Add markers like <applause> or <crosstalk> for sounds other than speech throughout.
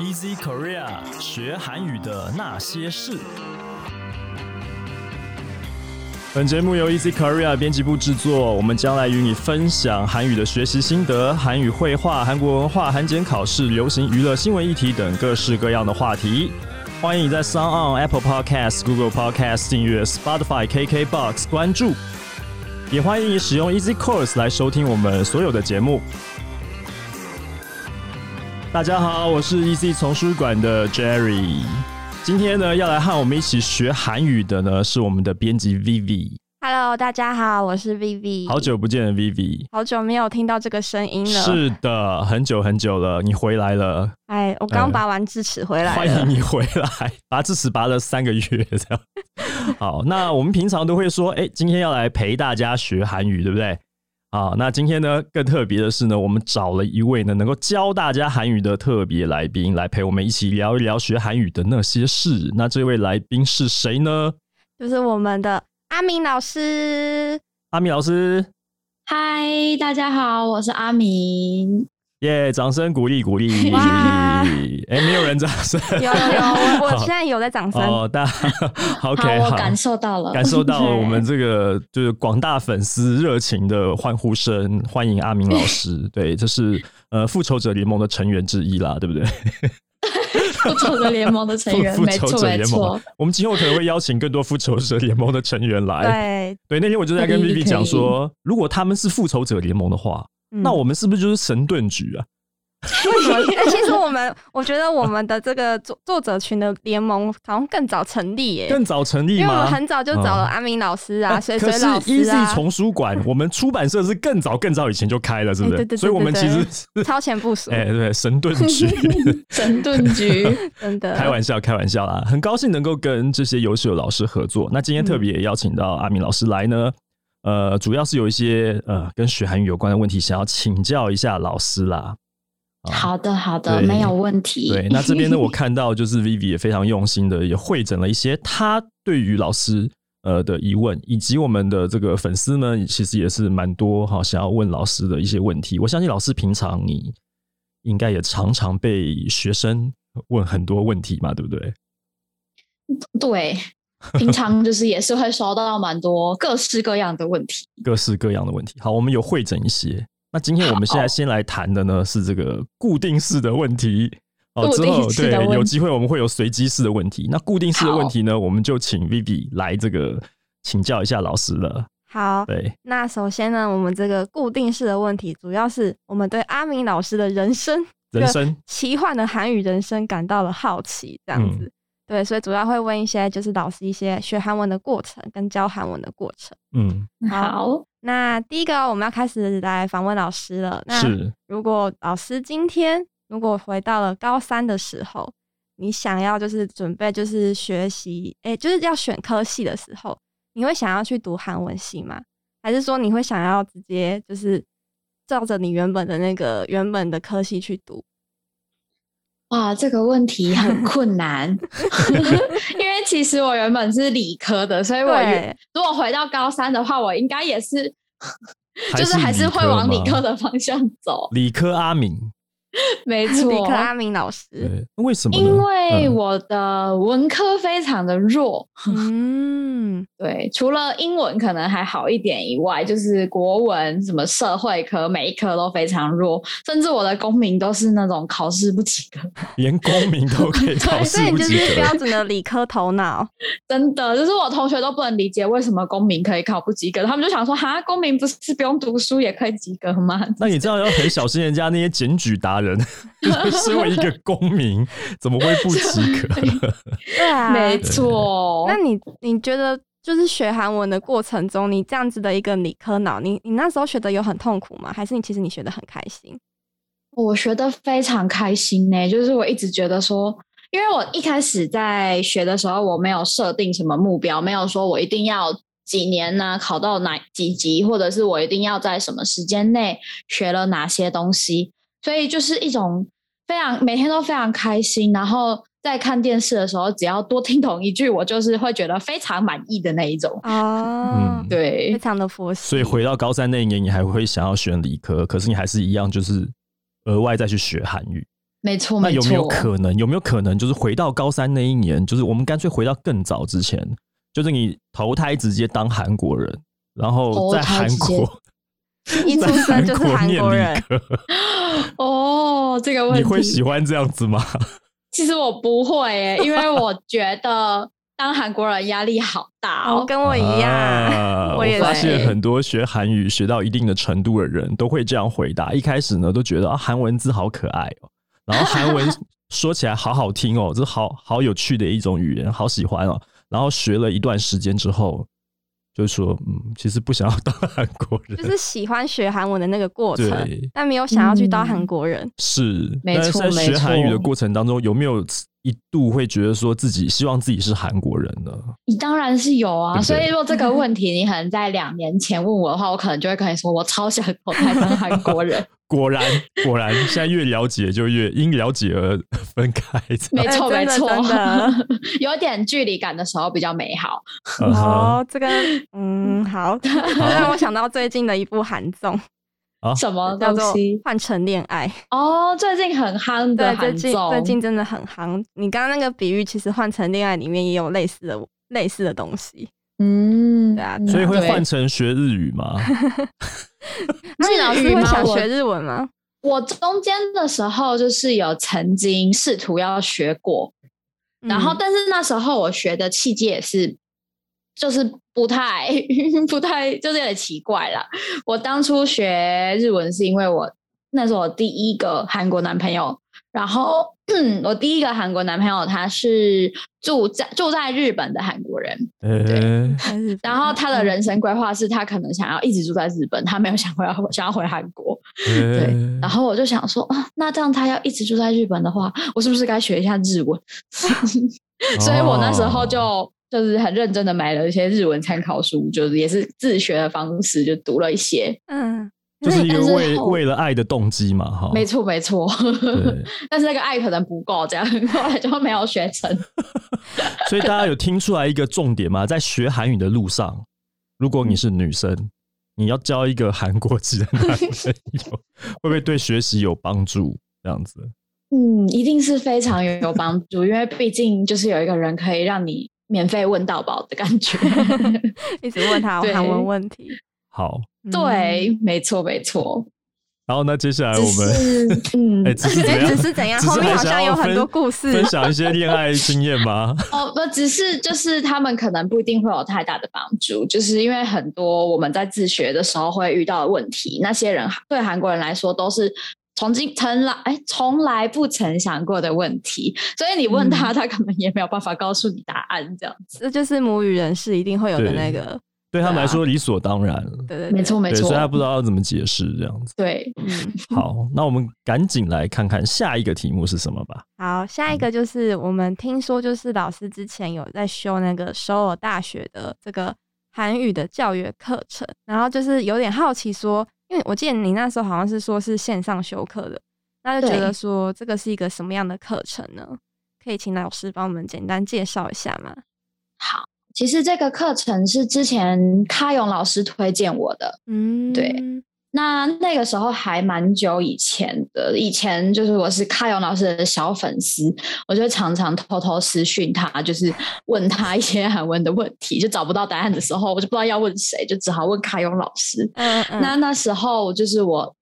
Easy Korea 学韩语的那些事。本节目由 Easy Korea 编辑部制作，我们将来与你分享韩语的学习心得、韩语绘画、韩国文化、韩检考试、流行娱乐、新闻议题等各式各样的话题。欢迎你在 Sound On、Apple Podcasts、Google Podcasts 订阅、Spotify、KK Box 关注，也欢迎你使用 Easy Course 来收听我们所有的节目。大家好，我是 EC 丛书馆的 Jerry。今天呢，要来和我们一起学韩语的呢，是我们的编辑 Vivi。Hello，大家好，我是 Vivi。好久不见的 Vivi。好久没有听到这个声音了。是的，很久很久了，你回来了，哎，我刚拔完智齿回来了。欢迎你回来，拔智齿拔了三个月这样。好，那我们平常都会说，哎，今天要来陪大家学韩语，对不对？好，那今天呢，更特别的是呢，我们找了一位呢能够教大家韩语的特别来宾，来陪我们一起聊一聊学韩语的那些事。那这位来宾是谁呢？就是我们的阿明老师。阿明老师，嗨，大家好，我是阿明。耶、掌声鼓励鼓励。哇哎、没有人掌声。<laughs> 有有有，我我现在有在掌声。哦，大 <laughs> 家 OK 好，我感受到了，感受到了我们这个就是广大粉丝热情的欢呼声，欢迎阿明老师。<laughs> 对，这是呃复仇者联盟的成员之一啦，对不对？复仇者联盟的成员，复没错没仇者联盟错。，我们今后可能会邀请更多复仇者联盟的成员来。对，对，那天我就在跟可以 Vivi 讲说，如果他们是复仇者联盟的话，嗯那我们是不是就是神盾局啊？为什么？哎其实我们，我觉得我们的这个作作者群的联盟好像更早成立耶，更早成立因为我们？很早就找了嗯阿明老师啊、水水老师啊，丛书馆，我们出版社是更早更早以前就开了，是不是？哎对对对所以我们其实是超前部署，哎、对，神盾局。<laughs> 神盾局，<laughs> 真的开玩笑，开玩笑啦！很高兴能够跟这些优秀的老师合作。那今天特别也邀请到阿明老师来呢，呃，主要是有一些呃跟学韩语有关的问题，想要请教一下老师啦。啊好的好的，没有问题。对，那这边呢，<laughs> 我看到就是 Vivi 也非常用心的，也会诊了一些他对于老师呃的疑问，以及我们的这个粉丝呢，其实也是蛮多哈想要问老师的一些问题。我相信老师平常你应该也常常被学生问很多问题嘛，对不对？对，<laughs> 平常就是也是会收到蛮多各式各样的问题。各式各样的问题。好，我们有会诊一些。那今天我们现在先来谈的呢是这个固定式的问题。哦，之后对有机会我们会有随机式的问题。那固定式的问题呢，我们就请 Vivi 来这个请教一下老师了。好。对，那首先呢，我们这个固定式的问题，主要是我们对阿明老师的人生、人生奇幻的韩语人生感到了好奇，这样子。对，所以主要会问一些就是老师一些学韩文的过程跟教韩文的过程。嗯好好，那第一个我们要开始来访问老师了。那是如果老师今天如果回到了高三的时候，你想要就是准备就是学习，哎、就是要选科系的时候，你会想要去读韩文系吗？还是说你会想要直接就是照着你原本的那个原本的科系去读？哇，这个问题很 <laughs> 困难，<laughs> 因为其实我原本是理科的，所以我原对，如果回到高三的话，我应该也是，<laughs> 还就是还是会往理科的方向走。理科阿敏。<laughs> 没 <laughs> 错，李克阿明老师。对，为什么？因为嗯我的文科非常的弱，<laughs> 嗯，对，除了英文可能还好一点以外，就是国文、什么社会科，每一科都非常弱，甚至我的公民都是那种考试不及格，连公民都可以考试所以你就不及格是标。准的理科头脑。真的，就是我同学都不能理解为什么公民可以考不及格，他们就想说，哈，公民不是不用读书也可以及格吗？那你这样要很小心人家那些检举达人，<laughs> 就是身为一个公民，<laughs> 怎么会不及格？对啊，没错，那你你觉得就是学韩文的过程中，你这样子的一个理科脑，你你那时候学的有很痛苦吗？还是你其实你学的很开心？我学的非常开心呢、就是我一直觉得说，因为我一开始在学的时候，我没有设定什么目标，没有说我一定要几年呢、考到哪几级，或者是我一定要在什么时间内学了哪些东西，所以就是一种非常每天都非常开心，然后在看电视的时候，只要多听懂一句，我就是会觉得非常满意的那一种。啊，嗯对非，常的佛系。所以回到高三那一年，你还会想要选理科，可是你还是一样，就是额外再去学韩语。没错，那有没有可能？有没有可能就是回到高三那一年，就是我们干脆回到更早之前，就是你投胎直接当韩国人，然后在韩国 <laughs> 一出生就是韩念国人 <laughs> 哦，这个问题你会喜欢这样子吗？其实我不会耶，因为我觉得当韩国人压力好大哦，哦。跟我一样，啊 <laughs> 我也发现很多学韩语学到一定的程度的人都会这样回答。一开始呢，都觉得啊，韩文字好可爱哦，然后韩文说起来好好听哦，这好好有趣的一种语言，好喜欢哦。然后学了一段时间之后，就是说嗯，其实不想要当韩国人，就是喜欢学韩文的那个过程对，但没有想要去当嗯韩国人。是。没错没学韩语的过程当中，有没有一度会觉得说自己希望自己是韩国人呢？你当然是有啊，对不对所以如果这个 <laughs> 问题你可能在两年前问我的话，我可能就会跟你说，我超想投胎当韩国人。果然，<laughs> 果然，现在越了解就越因了解而分开。没错，没错，<laughs> 有点距离感的时候比较美好。哦，这个嗯好，让我想到最近的一部韩综，啊什么叫做东西《换成恋爱》。哦，最近很夯的对，最韩近综，最近真的很夯。你刚刚那个比喻，其实《换成恋爱》里面也有类似的类似的东西。嗯，对啊嗯所以会换成学日语吗？<laughs> 那你老师会想学日文吗？我中间的时候就是有曾经试图要学过，然后嗯但是那时候我学的契机也是，就是不太 <laughs> 不太，就是有点奇怪啦。我当初学日文是因为我那是我第一个韩国男朋友，然后我第一个韩国男朋友他是住在住在日本的韩国人，呃，在日本然后他的嗯人生规划是他可能想要一直住在日本，他没有想回想要回韩国。对然后我就想说啊，那这样他要一直住在日本的话，我是不是该学一下日文？<laughs> 所以我那时候就就是很认真的买了一些日文参考书，就是也是自学的方式，就读了一些。嗯，就是一个为为了爱的动机嘛，哈。没错，没错。<laughs> 但是那个爱可能不够，这样 <laughs> 后来就没有学成。所以大家有听出来一个重点吗？在学韩语的路上，如果你是女生，你要交一个韩国籍的男朋友，会不会对学习有帮助？这样子，嗯，一定是非常有有帮助，因为毕竟就是有一个人可以让你免费问到宝的感觉。<laughs> 一直问他对韩文问题。好。嗯，对，没错，没错。然后呢，接下来我们是嗯哎，，只是怎 <laughs> 哎，样？只是怎样？后面好像有很多故事分。享一些恋爱经验吗？<laughs> 哦，不，只是就是他们可能不一定会有太大的帮助，就是因为很多我们在自学的时候会遇到的问题，那些人对韩国人来说都是从今从来哎从来不曾想过的问题，所以你问他，他可能也没有办法告诉你答案，这样子。这就是母语人士一定会有的那个，对他们来说理所当然，对对，对没错，，没，错所以，他不知道要怎么解释这样子。对，嗯。好，那我们赶紧来看看下一个题目是什么吧。好，下一个就是我们听说，就是老师之前有在修那个首尔大学的这个韩语的教育课程，然后就是有点好奇说，因为我记得你那时候好像是说是线上修课的，那就觉得说这个是一个什么样的课程呢？可以请老师帮我们简单介绍一下吗？好。其实这个课程是之前卡勇老师推荐我的，嗯，对那那个时候还蛮久以前的，以前就是我是卡勇老师的小粉丝，我就常常偷偷私讯他，就是问他一些韩文的问题，就找不到答案的时候，我就不知道要问谁，就只好问卡勇老师。嗯嗯，那那时候就是我。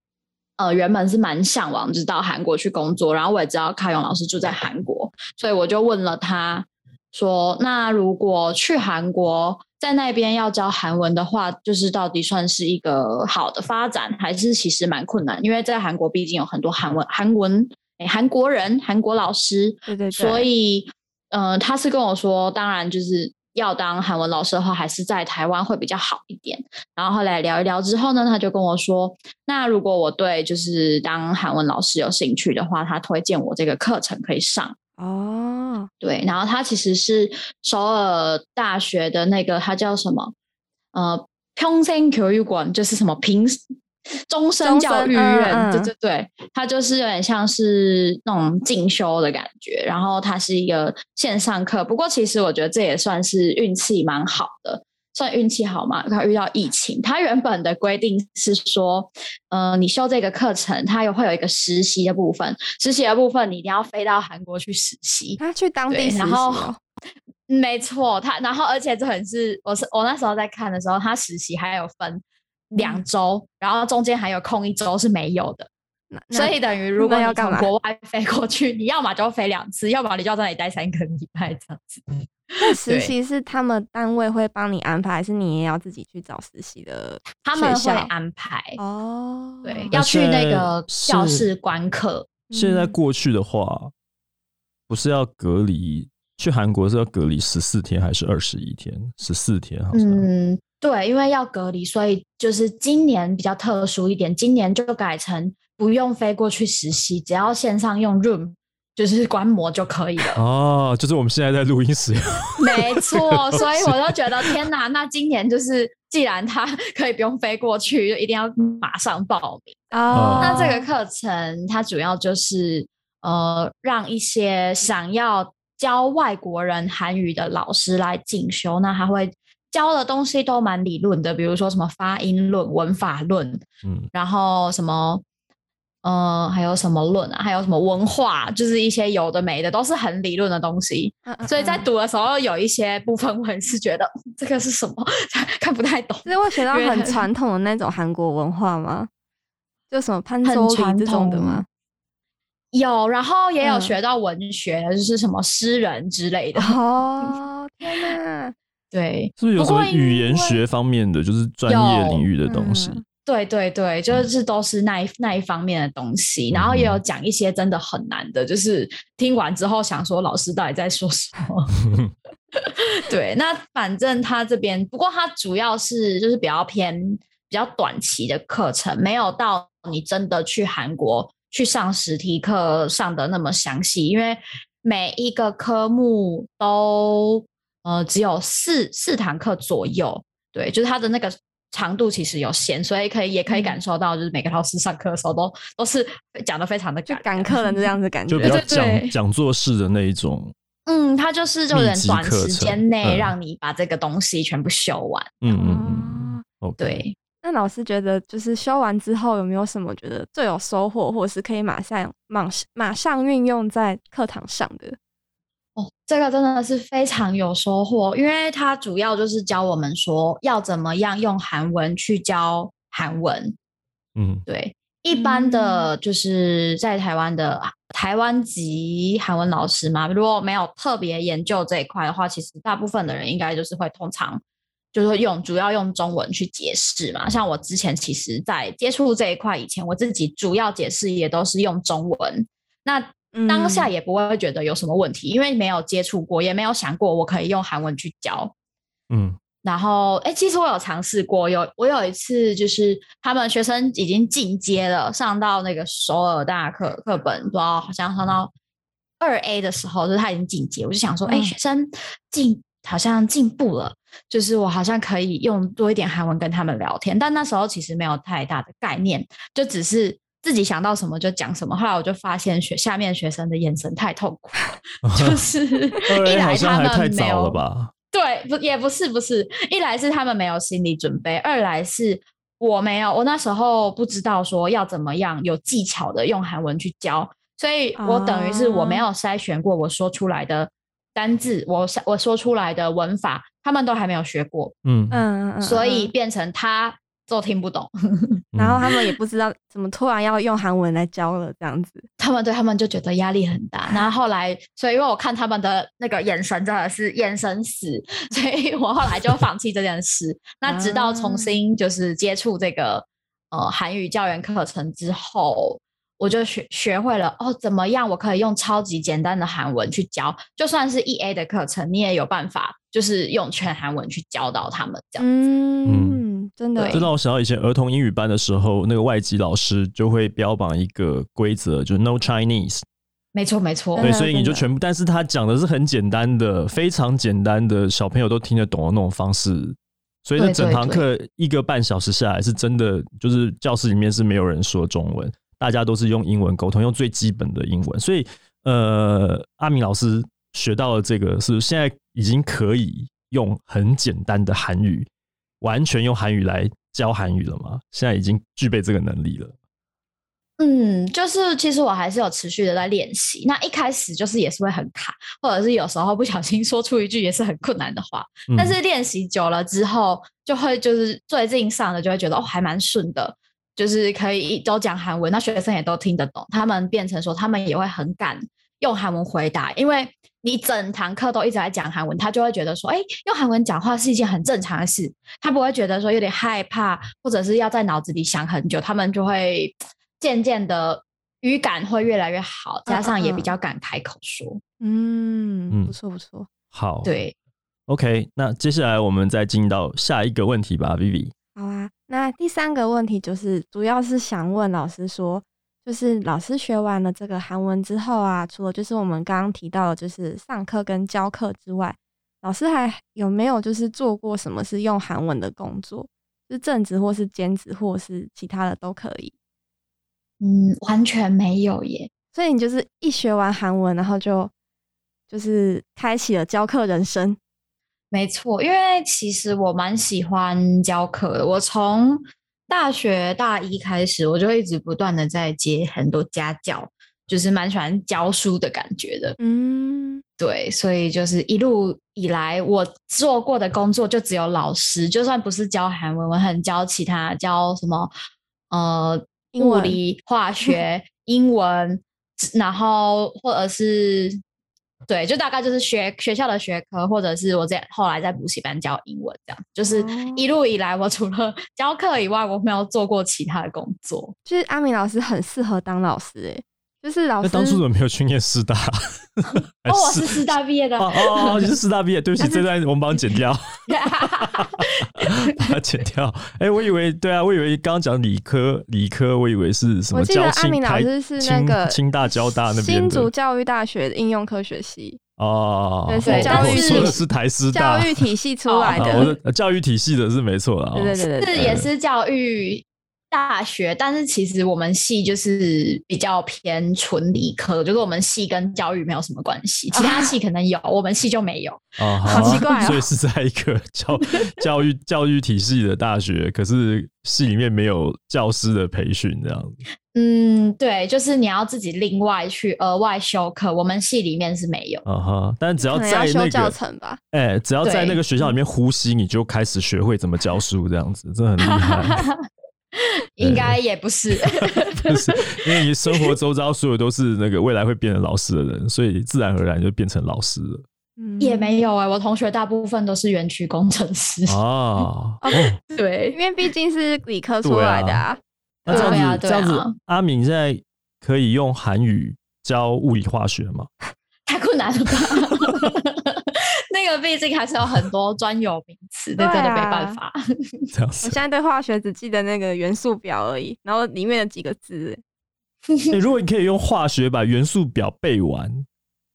呃，原本是蛮向往，就是到韩国去工作，然后我也知道卡勇老师住在韩国，所以我就问了他说：“那如果去韩国，在那边要教韩文的话，就是到底算是一个好的发展，还是其实蛮困难？因为在韩国毕竟有很多韩文、韩文诶韩国人、韩国老师，对对对，所以，呃，他是跟我说，当然就是要当韩文老师的话，还是在台湾会比较好一点。然后后来聊一聊之后呢，他就跟我说，那如果我对就是当韩文老师有兴趣的话，他推荐我这个课程可以上。哦，对，然后他其实是首尔大学的那个，他叫什么？呃，평생교육원就是什么平终身教育院，对对对，他就是有点像是那种进修的感觉。然后他是一个线上课，不过其实我觉得这也算是运气蛮好的。算运气好嘛，刚好遇到疫情。他原本的规定是说，呃，你修这个课程，它有会有一个实习的部分，实习的部分你一定要飞到韩国去实习，他去当地实习然后哦，没错，他然后而且这很是我是我那时候在看的时候，他实习还有分两周，然后中间还有空一周是没有的，所以等于如果要从国外飞过去，<laughs> 你要么就飞两次，要么你就要在那里待三个礼拜这样子。那实习是他们单位会帮你安排，还是你也要自己去找实习的他们会安排，哦，对，要去那个教是室观课。现在嗯过去的话，不是要隔离？去韩国是要隔离十四天还是二十一天？十四天好像。嗯，对，因为要隔离，所以就是今年比较特殊一点，今年就改成不用飞过去实习，只要线上用 Room 就是观摩就可以了。哦，就是我们现在在录音室，没错，所以我就觉得天哪，那今年就是既然他可以不用飞过去，就一定要马上报名。哦，那这个课程它主要就是呃，让一些想要教外国人韩语的老师来进修，那他会教的东西都蛮理论的，比如说什么发音论、文法论，嗯，然后什么。呃，还有什么论啊？还有什么文化？就是一些有的没的，都是很理论的东西。嗯嗯所以在嗯读的时候，有一些部分我也是觉得嗯这个是什么，看不太懂。是会学到很传统的那种韩国文化吗？就什么潘很周传礼这种的吗？有，然后也有嗯学到文学，就是什么诗人之类的。哦，天哪！<laughs> 对，是不是有什么语言学方面的，就是专业领域的东西？嗯对对对，就是都是那一那一方面的东西，然后也有讲一些真的很难的，就是听完之后想说老师到底在说什么。<laughs> 对，那反正他这边，不过他主要是就是比较偏比较短期的课程，没有到你真的去韩国去上实体课上的那么详细，因为每一个科目都呃只有四四堂课左右，对，就是他的那个长度其实有限，所以可以也可以感嗯受到，就是每个老师上课的时候都都是讲的非常的就赶客人这样子感觉，就比较讲讲座式的那一种。嗯，他就是就有点短时间内嗯让你把这个东西全部修完。嗯嗯嗯哦。对，那老师觉得，就是修完之后有没有什么觉得最有收获，或者是可以马上马马上运用在课堂上的？哦，这个真的是非常有收获，因为它主要就是教我们说要怎么样用韩文去教韩文。嗯对，一般的就是在台湾的台湾籍韩文老师嘛，如果没有特别研究这一块的话，其实大部分的人应该就是会通常就是会用主要用中文去解释嘛。像我之前其实，在接触这一块以前，我自己主要解释也都是用中文。那当下嗯。也不会觉得有什么问题，因为没有接触过，也没有想过我可以用韩文去教。嗯。然后，哎，其实我有尝试过，有我有一次就是他们学生已经进阶了，上到那个首尔大课课本，不知道好像上到二 A 的时候，就是他已经进阶，我就想说，哎、嗯。学生进好像进步了，就是我好像可以用多一点韩文跟他们聊天，但那时候其实没有太大的概念，就只是自己想到什么就讲什么。后来我就发现学下面学生的眼神太痛苦了，<laughs> 就是一来他像还太们没早了有吧？对，不也不是不是，一来是他们没有心理准备，二来是我没有，我那时候不知道说要怎么样有技巧的用韩文去教，所以我等于是我没有筛选过我说出来的单字，我我说出来的文法，他们都还没有学过，嗯，嗯，嗯所以嗯。变成他都听不懂，<laughs> 然后他们也不知道怎么突然要用韩文来教了，这样子。他们对他们就觉得压力很大。然后后来，所以因为我看他们的那个眼神真的是眼神死，所以我后来就放弃这件事。那直到重新就是接触这个呃韩语教员课程之后，我就学学会了哦，怎么样我可以用超级简单的韩文去教，就算是 E A 的课程，你也有办法，就是用全韩文去教导他们这样。嗯，真的对这让我想到以前儿童英语班的时候，那个外籍老师就会标榜一个规则，就是 No Chinese。没错，没错，对，所以你就全部，但是他讲的是很简单的，非常简单的，小朋友都听得懂的那种方式。所以那对对整堂课一个半小时下来，是真的，就是教室里面是没有人说中文，大家都是用英文沟通，用最基本的英文。所以，呃，阿明老师学到了这个，是现在已经可以用很简单的韩语，完全用韩语来教韩语了吗？现在已经具备这个能力了。嗯，就是其实我还是有持续的在练习。那一开始就是也是会很卡，或者是有时候不小心说出一句也是很困难的话。但是练习久了之后，就会就是最近上的就会觉得哦，还蛮顺的，就是可以都讲韩文，那学生也都听得懂。他们变成说他们也会很敢用韩文回答，因为你整堂课都一直在讲韩文，他就会觉得说，哎，用韩文讲话是一件很正常的事，他不会觉得说有点害怕，或者是要在脑子里想很久，他们就会。渐渐的语感会越来越好，加上也比较敢开口说。嗯，不错不错。好，对，OK。那接下来我们再进到下一个问题吧，Vivi。好啊，那第三个问题就是主要是想问老师说，就是老师学完了这个韩文之后啊，除了就是我们刚刚提到的，就是上课跟教课之外，老师还有没有就是做过什么是用韩文的工作？是正职或是兼职或是其他的都可以。嗯，完全没有耶。所以你就是一学完韩文，然后就就是开启了教课人生。没错，因为其实我蛮喜欢教课的。我从大学大一开始，我就一直不断的在接很多家教，就是蛮喜欢教书的感觉的。嗯，对，所以就是一路以来，我做过的工作就只有老师，就算不是教韩文，我很教其他教什么，呃。物理、化学、英文，然后或者是对，就大概就是学学校的学科，或者是我在后来在补习班教英文，这样就是一路以来，我 <laughs> 除了教课以外，我没有做过其他的工作。就是阿明老师很适合当老师，哎。就是老师当初怎么没有去念师大？<laughs> 哦，我是师大毕业的。哦哦，你是师大毕业，对不起，<laughs> 这段我们帮剪掉，<laughs> 把它剪掉。哎，我以为对啊，我以为刚刚讲理科，理科我以为是什么？我记得阿明老师是那个清大、交大那边新竹教育大学的应用科学系哦。对，教育说的是台师大教育体系出来的，我的教育体系的是没错的。对对对，是也是教育。大学，但是其实我们系就是比较偏纯理科，就是我们系跟教育没有什么关系，其他系可能有，我们系就没有。<laughs> 啊，好奇怪哦！所以是在一个教 <laughs> 教育教育体系的大学，可是系里面没有教师的培训这样子。嗯，对，就是你要自己另外去额外修课，我们系里面是没有。啊哈，但只要在那个教程吧，哎，只要在那个学校里面呼吸，你就开始学会怎么教书这样子，真的很厉害。<laughs> <laughs> 应该也不是，<laughs> 不是，因为你生活周遭所有都是那个未来会变成老师的人，所以自然而然就变成老师了。也没有哎，我同学大部分都是园区工程师 <laughs> 哦。对，因为毕竟是理科出来的啊。那这样子，这样子，阿敏现在可以用韩语教物理化学吗？太困难了吧。那个毕竟还是有很多 <laughs> 专有名词，那真的没办法。我现在对化学只记得那个元素表而已，然后里面的几个字。如果你可以用化学把元素表背完，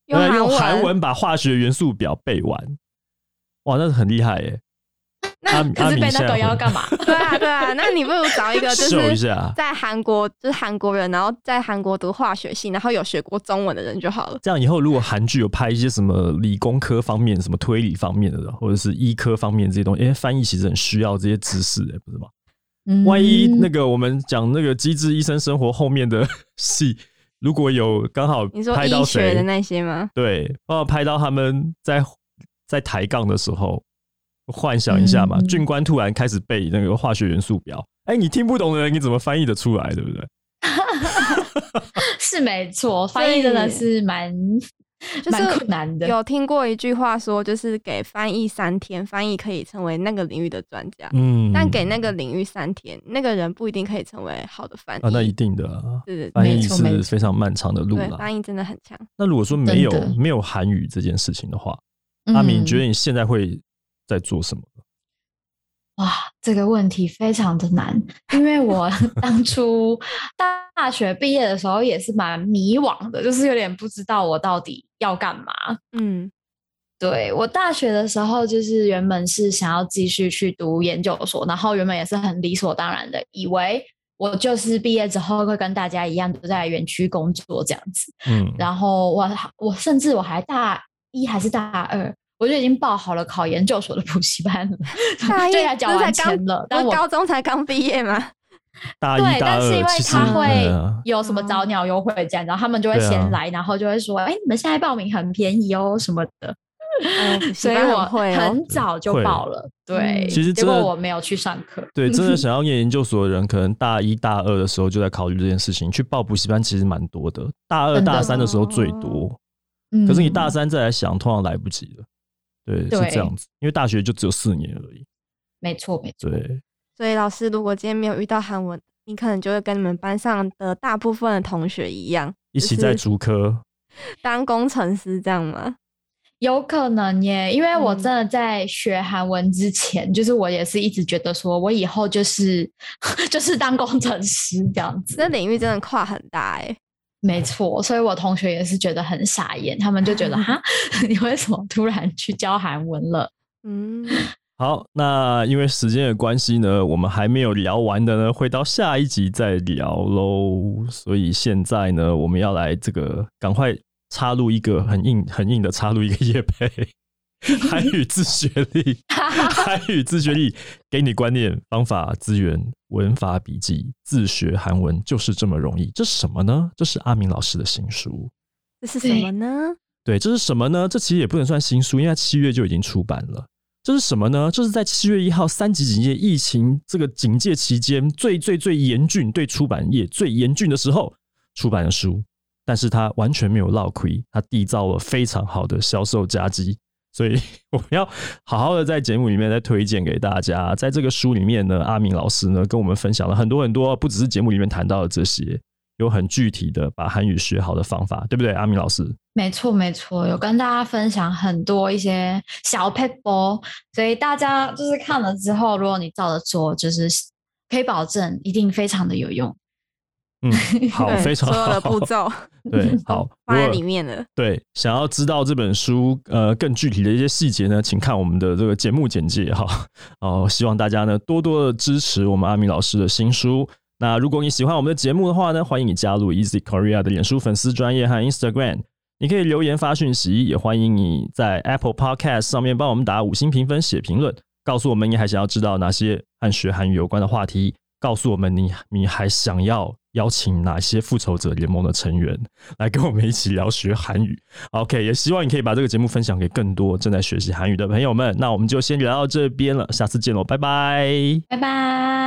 用韩文把化学元素表背完，哇，那是很厉害耶。那可是被那个要干嘛？<laughs> 对啊，对啊，那你不如找一个就是在韩国，就是韩国人，然后在韩国读化学系，然后有学过中文的人就好了。这样以后如果韩剧有拍一些什么理工科方面、什么推理方面的，或者是医科方面这些东西，因为翻译其实很需要这些知识，哎，不是吗？万一那个我们讲那个《机智医生生活》后面的戏，如果有刚好你说医学的那些吗？对，刚好拍到他们在在抬杠的时候。幻想一下嘛，军官突然开始背那个化学元素表，哎，你听不懂的人你怎么翻译的出来，对不对？<laughs> 是没错，翻译真的是蛮蛮困难的。有听过一句话说，就是给翻译三天，翻译可以成为那个领域的专家。嗯，但给那个领域三天，那个人不一定可以成为好的翻译。啊，那一定的，是翻译是非常漫长的路了。翻译真的很强。那如果说没有没有韩语这件事情的话，阿敏觉得你现在会？在做什么？哇，这个问题非常的难，因为我 <laughs> 当初大学毕业的时候也是蛮迷惘的，就是有点不知道我到底要干嘛。嗯，对我大学的时候，就是原本是想要继续去读研究所，然后原本也是很理所当然的，以为我就是毕业之后会跟大家一样都在园区工作这样子。嗯，然后我我甚至我还大一还是大二。我就已经报好了考研究所的补习班了，<laughs> 大一对呀，缴不是才完钱刚了，但我高中才刚毕业嘛？<laughs> 对，大一大二但是因为其实他会嗯有什么早鸟优惠这样，然后他们就会先来，然后就会说，哎，你们现在报名很便宜哦什么的，<laughs> 所以我很会哦很早就会报了，对，其实真的果我没有去上课，对，真的想要念研究所的人，可能大一大二的时候就在考虑这件事情，去报补习班其实蛮多的，大二大三的时候最多，嗯可是你大三再来想，通常来不及了。对，对是这样子，因为大学就只有四年而已。没错没错，对，所以老师如果今天没有遇到韩文，你可能就会跟你们班上的大部分的同学一样，一起在就是主科。<laughs> 当工程师这样吗？有可能耶，因为我嗯真的在学韩文之前，就是我也是一直觉得说，我以后就是 <laughs> 就是当工程师这样子。这领域真的跨很大哎、没错，所以我同学也是觉得很傻眼，他们就觉得 <laughs> 哈，<laughs> 你为什么突然去教韩文了？嗯，好，那因为时间的关系呢，我们还没有聊完的呢，会到下一集再聊喽。所以现在呢，我们要来这个赶快插入一个很硬、很硬的插入一个夜配，<laughs> 韩语自学力，<laughs> 韩语自学力，给你观念、方法、资源、文法笔记，自学韩文就是这么容易。这是什么呢？这是阿明老师的新书。这是什么呢？对，这是什么呢？这其实也不能算新书，因为它七月就已经出版了。这是什么呢？这是在七月一号三级警戒疫情这个警戒期间最最最严峻，对出版业最严峻的时候出版的书，但是它完全没有落亏，它缔造了非常好的销售佳绩。所以 <laughs> 我们要好好的在节目里面再推荐给大家。在这个书里面呢，阿明老师呢跟我们分享了很多很多，不只是节目里面谈到的这些，有很具体的把韩语学好的方法，对不对？阿明老师，没错没错，有跟大家分享很多一些小 p e p l 所以大家就是看了之后，如果你照着做，就是可以保证一定非常的有用。嗯，<laughs> 好，非常所有的步骤对，<laughs> 好，放在里面了。对，想要知道这本书呃更具体的一些细节呢，请看我们的这个节目简介哈。<laughs> 哦，希望大家呢多多的支持我们阿米老师的新书。那如果你喜欢我们的节目的话呢，欢迎你加入 Easy Korea 的脸书粉丝专业和 Instagram，你可以留言发讯息，也欢迎你在 Apple Podcast 上面帮我们打五星评分、写评论，告诉我们你还想要知道哪些和学韩语有关的话题，告诉我们你你还想要邀请哪些复仇者联盟的成员来跟我们一起聊学韩语。OK，也希望你可以把这个节目分享给更多正在学习韩语的朋友们。那我们就先聊到这边了，下次见喽，拜拜。拜拜。